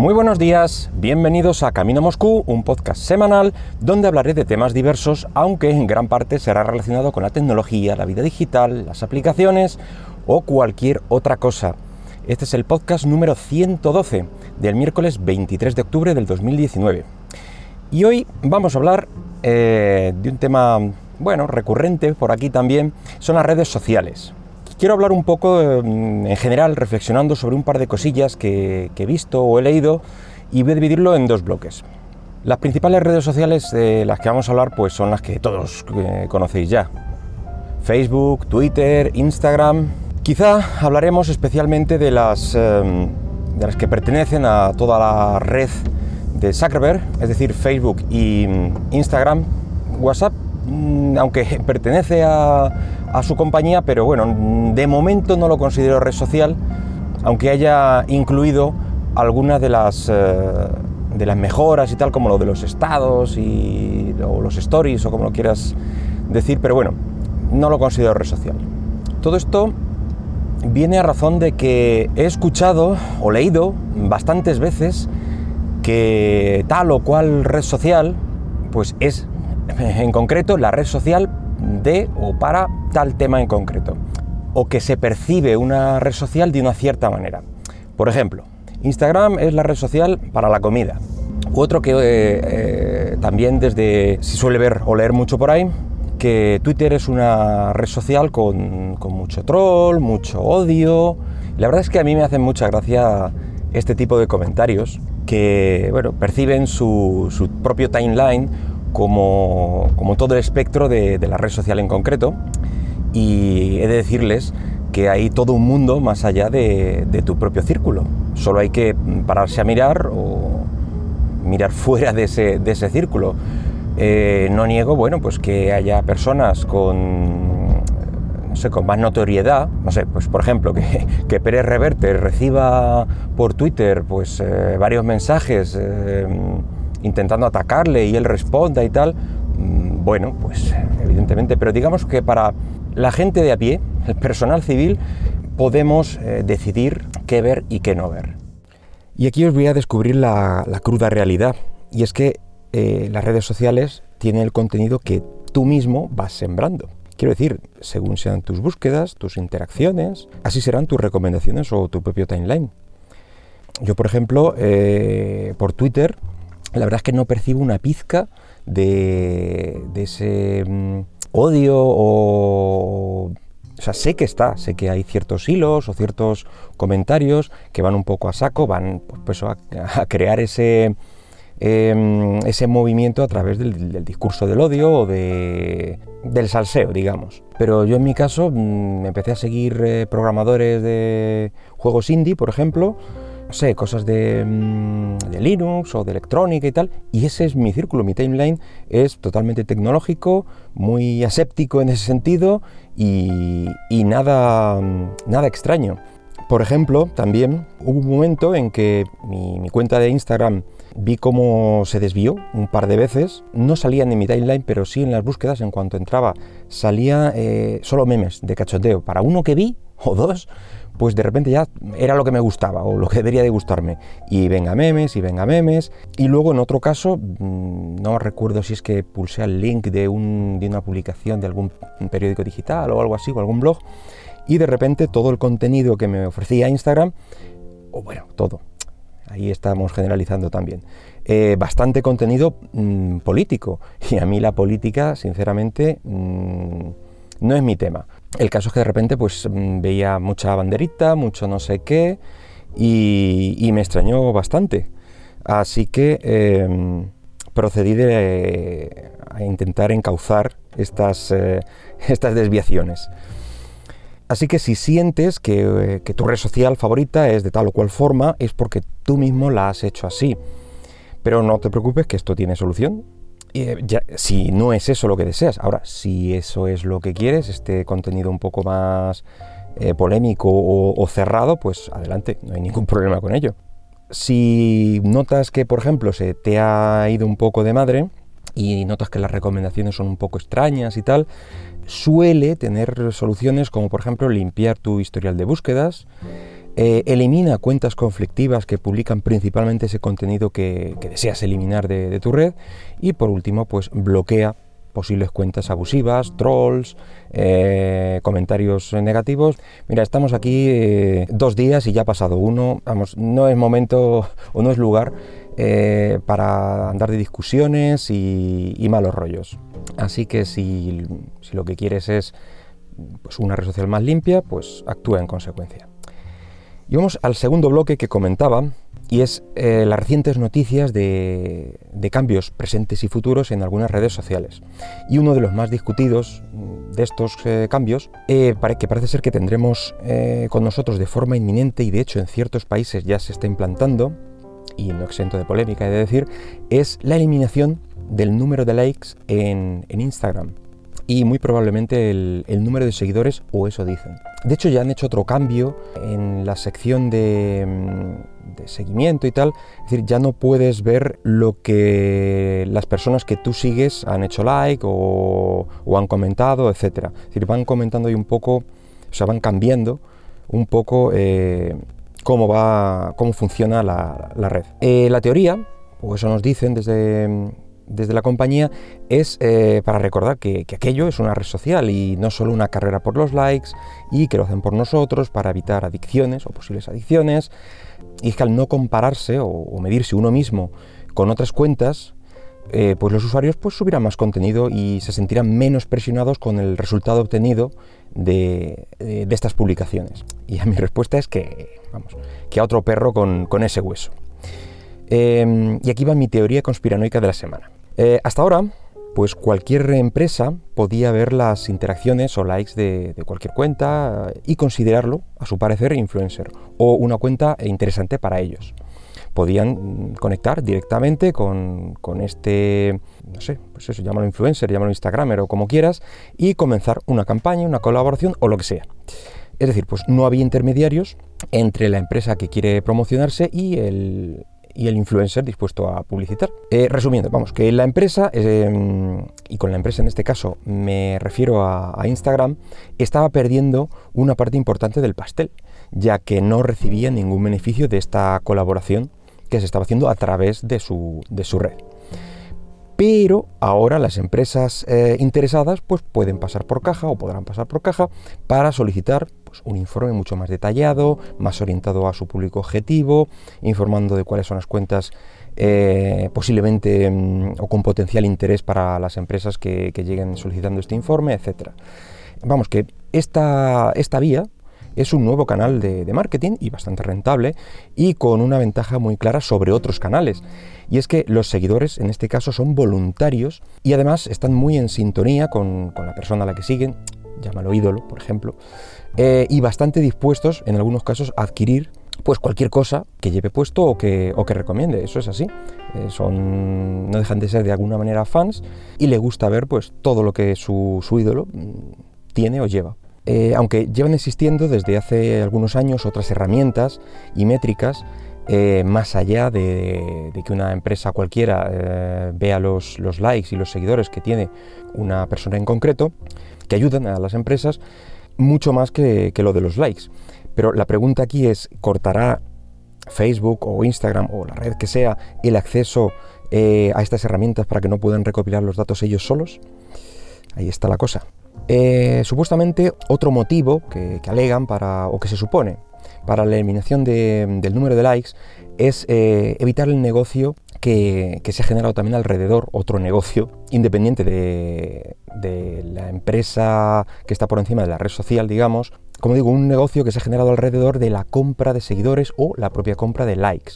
Muy buenos días, bienvenidos a Camino Moscú, un podcast semanal donde hablaré de temas diversos, aunque en gran parte será relacionado con la tecnología, la vida digital, las aplicaciones o cualquier otra cosa. Este es el podcast número 112 del miércoles 23 de octubre del 2019. Y hoy vamos a hablar eh, de un tema, bueno, recurrente por aquí también, son las redes sociales. Quiero hablar un poco mm, en general, reflexionando sobre un par de cosillas que, he visto o he leído y voy a dividirlo en dos bloques. Las principales redes sociales de las que vamos a hablar pues son las que todos eh, conocéis ya. Facebook, Twitter, Instagram. Quizá hablaremos especialmente de las, em, de las que pertenecen a toda la red de Zuckerberg, es decir, Facebook y mm, Instagram. WhatsApp, mm, aunque pertenece a, a su compañía, pero bueno, de momento no lo considero red social, aunque haya incluido algunas de las, eh, de las mejoras y tal, como lo de los estados y, o los stories o como lo quieras decir, pero bueno, no lo considero red social. Todo esto viene a razón de que he escuchado o leído bastantes veces que tal o cual red social, pues es en concreto la red social de o para tal tema en concreto, o que se percibe una red social de una cierta manera. Por ejemplo, Instagram es la red social para la comida. Otro que eh, eh, también desde, si suele ver o leer mucho por ahí, que Twitter es una red social con, mucho troll, mucho odio. La verdad es que a mí me hacen mucha gracia este tipo de comentarios que bueno, perciben su, su propio timeline como, todo el espectro de, la red social en concreto. Y he de decirles que hay todo un mundo más allá de, tu propio círculo. Solo hay que pararse a mirar o mirar fuera de ese, círculo. Eh, no niego, bueno, pues que haya personas con, no sé, con más notoriedad, no sé, pues por ejemplo, que, que Pérez Reverte reciba por Twitter pues eh, varios mensajes eh, intentando atacarle y él responda y tal, mm, bueno, pues evidentemente, pero digamos que para la gente de a pie, el personal civil, podemos eh, decidir qué ver y qué no ver. Y aquí os voy a descubrir la, cruda realidad, y es que eh, las redes sociales tienen el contenido que tú mismo vas sembrando. Quiero decir, según sean tus búsquedas, tus interacciones, así serán tus recomendaciones o tu propio timeline. Yo, por ejemplo, eh, por Twitter la verdad es que no percibo una pizca de, ese mm, odio o... O sea, sé que está, sé que hay ciertos hilos o ciertos comentarios que van un poco a saco, van pues, a, crear ese, em, ese movimiento a través del, discurso del odio o de, del salseo, digamos. Pero yo en mi caso mm, empecé a seguir eh, programadores de juegos indie, por ejemplo, no sé, cosas mm, de, Linux o de electrónica y tal, y ese es mi círculo, mi timeline es totalmente tecnológico, muy aséptico en ese sentido y, nada, mm, nada extraño. Por ejemplo, también hubo un momento en que mi, cuenta de Instagram vi cómo se desvió un par de veces. No salían en mi timeline, pero sí en las búsquedas, en cuanto entraba, salía eh, solo memes de cachoteo. Para uno que vi, o dos, pues de repente ya era lo que me gustaba o lo que debería de gustarme. Y venga memes, y venga memes. Y luego en otro caso, mm, no recuerdo si es que pulsé el link de, una publicación de algún periódico digital o algo así, o algún blog, y de repente todo el contenido que me ofrecía Instagram, o bueno, todo, ahí estamos generalizando también. Eh, bastante contenido mm, político. Y a mí la política, sinceramente, mm, no es mi tema. El caso es que de repente pues mm, veía mucha banderita, mucho no sé qué, y, me extrañó bastante. Así que em, procedí a intentar encauzar estas, eh, estas desviaciones. Así que si sientes que, que, tu red social favorita es de tal o cual forma, es porque tú mismo la has hecho así. Pero no te preocupes que esto tiene solución. Eh, si no es eso lo que deseas. Ahora, si eso es lo que quieres, este contenido un poco más eh, polémico o, cerrado, pues adelante, no hay ningún problema con ello. Si notas que, por ejemplo, se te ha ido un poco de madre y notas que las recomendaciones son un poco extrañas y tal, suele tener soluciones como, por ejemplo, limpiar tu historial de búsquedas, eh, elimina cuentas conflictivas que publican principalmente ese contenido que, deseas eliminar de, tu red y por último pues bloquea posibles cuentas abusivas, trolls, eh, comentarios negativos. Mira, estamos aquí eh, dos días y ya ha pasado uno. Vamos, no es momento o no es lugar para andar de discusiones y, malos rollos. Así que si, lo que quieres es pues, una red social más limpia, pues actúa en consecuencia. Y vamos al segundo bloque que comentaba, y es eh, las recientes noticias de, cambios presentes y futuros en algunas redes sociales. Y uno de los más discutidos mm, de estos eh, cambios, eh, que parece ser que tendremos con nosotros de forma inminente, y de hecho en ciertos países ya se está implantando, y no exento de polémica he de decir, es la eliminación del número de likes en Instagram y muy probablemente el, número de seguidores, o eso dicen. De hecho, ya han hecho otro cambio en la sección de, mm, seguimiento y tal. Es decir, ya no puedes ver lo que las personas que tú sigues han hecho like o, han comentado, etc. Es decir, van comentando y un poco, o sea, van cambiando un poco eh, cómo va, cómo funciona la, red. Eh, la teoría, o eso nos dicen desde desde la compañía es eh, para recordar que, aquello es una red social y no solo una carrera por los likes y que lo hacen por nosotros para evitar adicciones o posibles adicciones. Y es que al no compararse o, medirse uno mismo con otras cuentas, eh, pues los usuarios pues subirán más contenido y se sentirán menos presionados con el resultado obtenido de, estas publicaciones. Y a mi respuesta es que, vamos, que a otro perro con, ese hueso. Em, y aquí va mi teoría conspiranoica de la semana. Eh, hasta ahora, pues cualquier empresa podía ver las interacciones o likes de, cualquier cuenta y considerarlo, a su parecer, influencer o una cuenta interesante para ellos. Podían conectar directamente con, este, no sé, pues eso, llámalo influencer, llámalo Instagramer o como quieras, y comenzar una campaña, una colaboración o lo que sea. Es decir, pues no había intermediarios entre la empresa que quiere promocionarse y el, y el influencer dispuesto a publicitar. Eh, resumiendo, vamos, que la empresa, em, y con la empresa en este caso me refiero a, Instagram, estaba perdiendo una parte importante del pastel, ya que no recibía ningún beneficio de esta colaboración que se estaba haciendo a través de su, de su red pero ahora las empresas eh, interesadas pues pueden pasar por caja o podrán pasar por caja para solicitar pues, un informe mucho más detallado, más orientado a su público objetivo, informando de cuáles son las cuentas eh, posiblemente mm, o con potencial interés para las empresas que, lleguen solicitando este informe, etc. Vamos, que esta, esta vía es un nuevo canal de, marketing y bastante rentable y con una ventaja muy clara sobre otros canales. Y es que los seguidores en este caso son voluntarios y además están muy en sintonía con, la persona a la que siguen, llámalo ídolo, por ejemplo, eh, y bastante dispuestos en algunos casos a adquirir pues cualquier cosa que lleve puesto o que, o que recomiende, eso es así. Eh, son, no dejan de ser de alguna manera fans y le gusta ver pues todo lo que su, su ídolo mm, tiene o lleva. Eh, aunque llevan existiendo desde hace algunos años otras herramientas y métricas eh, más allá de, que una empresa cualquiera eh, vea los, likes y los seguidores que tiene una persona en concreto, que ayudan a las empresas mucho más que, lo de los likes. Pero la pregunta aquí es, ¿cortará Facebook o Instagram o la red que sea el acceso a estas herramientas para que no puedan recopilar los datos ellos solos? Ahí está la cosa. Eh, supuestamente otro motivo que, alegan para, o que se supone para la eliminación del número de likes es eh, evitar el negocio que, se ha generado también alrededor, otro negocio independiente de, de, la empresa que está por encima de la red social, digamos, como digo, un negocio que se ha generado alrededor de la compra de seguidores o la propia compra de likes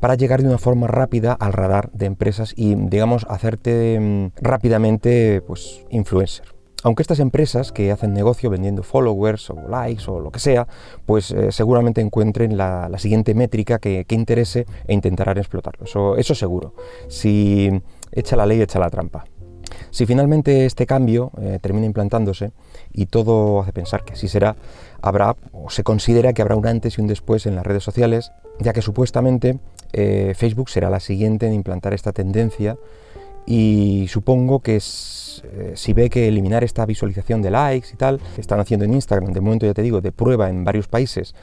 para llegar de una forma rápida al radar de empresas y, digamos, hacerte mm, rápidamente pues, influencer. Aunque estas empresas que hacen negocio vendiendo followers o likes o lo que sea, pues eh, seguramente encuentren la, siguiente métrica que, interese e intentarán explotarlo. Eso, eso seguro. Si echa la ley, echa la trampa. Si finalmente este cambio eh, termina implantándose y todo hace pensar que así será, habrá o se considera que habrá un antes y un después en las redes sociales, ya que supuestamente eh, Facebook será la siguiente en implantar esta tendencia y supongo que eh, si ve que eliminar esta visualización de likes y tal, que están haciendo en Instagram, de momento ya te digo, de prueba en varios países,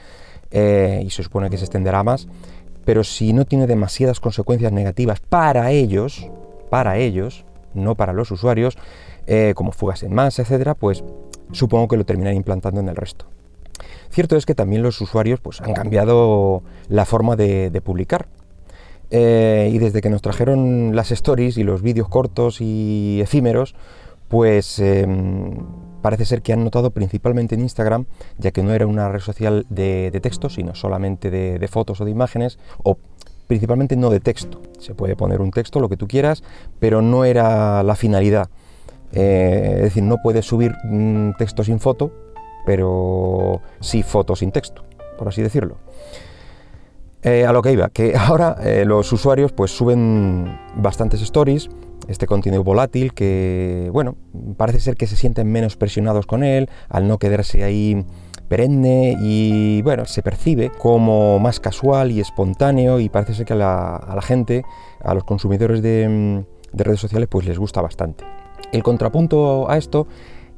eh, y se supone que se extenderá más, pero si no tiene demasiadas consecuencias negativas para ellos, para ellos, no para los usuarios, eh, como fugas en masa, etcétera, pues supongo que lo terminarán implantando en el resto. Cierto es que también los usuarios pues, han cambiado la forma de, publicar. Eh, y desde que nos trajeron las stories y los vídeos cortos y efímeros, pues em, parece ser que han notado principalmente en Instagram, ya que no era una red social de, texto, sino solamente de, fotos o de imágenes, o principalmente no de texto. Se puede poner un texto, lo que tú quieras, pero no era la finalidad. Eh, es decir, no puedes subir un texto sin foto, pero sí foto sin texto, por así decirlo. Eh, a lo que iba, que ahora eh, los usuarios pues suben bastantes stories, este contenido volátil que, bueno, parece ser que se sienten menos presionados con él, al no quedarse ahí perenne y, bueno, se percibe como más casual y espontáneo y parece ser que a la, gente, a los consumidores de, de redes sociales, pues les gusta bastante. El contrapunto a esto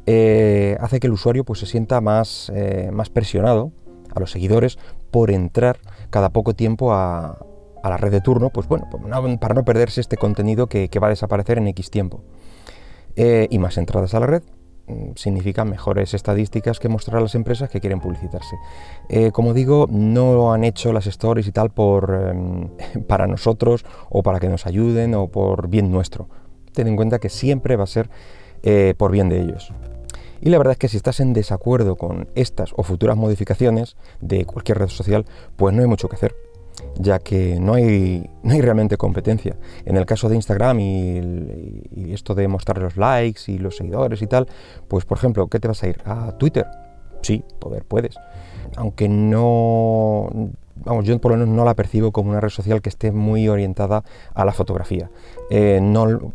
eh, hace que el usuario pues, se sienta más, más presionado a los seguidores por entrar cada poco tiempo a, la red de turno, pues bueno, para no perderse este contenido que, va a desaparecer en X tiempo. Eh, y más entradas a la red mm, significa mejores estadísticas que mostrar a las empresas que quieren publicitarse. como digo, no han hecho las stories y tal por, em, para nosotros o para que nos ayuden o por bien nuestro. Ten en cuenta que siempre va a ser por bien de ellos. Y la verdad es que si estás en desacuerdo con estas o futuras modificaciones de cualquier red social, pues no hay mucho que hacer, ya que no hay, no hay realmente competencia. En el caso de Instagram y, esto de mostrar los likes y los seguidores y tal, pues por ejemplo, ¿qué te vas a ir? ¿A Twitter? Sí, poder puedes. Aunque no vamos, yo por lo menos no la percibo como una red social que esté muy orientada a la fotografía, eh,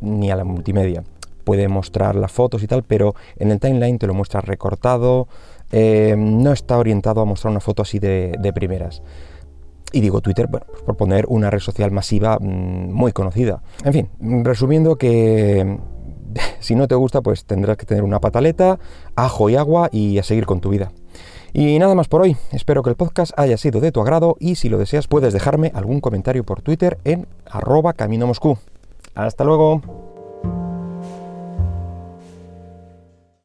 ni a la multimedia puede mostrar las fotos y tal, pero en el timeline te lo muestra recortado, eh, no está orientado a mostrar una foto así de, primeras. Y digo Twitter, bueno, pues por poner una red social masiva mm, muy conocida. En fin, resumiendo que si no te gusta, pues tendrás que tener una pataleta, ajo y agua y a seguir con tu vida. Y nada más por hoy, espero que el podcast haya sido de tu agrado y si lo deseas puedes dejarme algún comentario por Twitter en arroba camino Moscú. Hasta luego.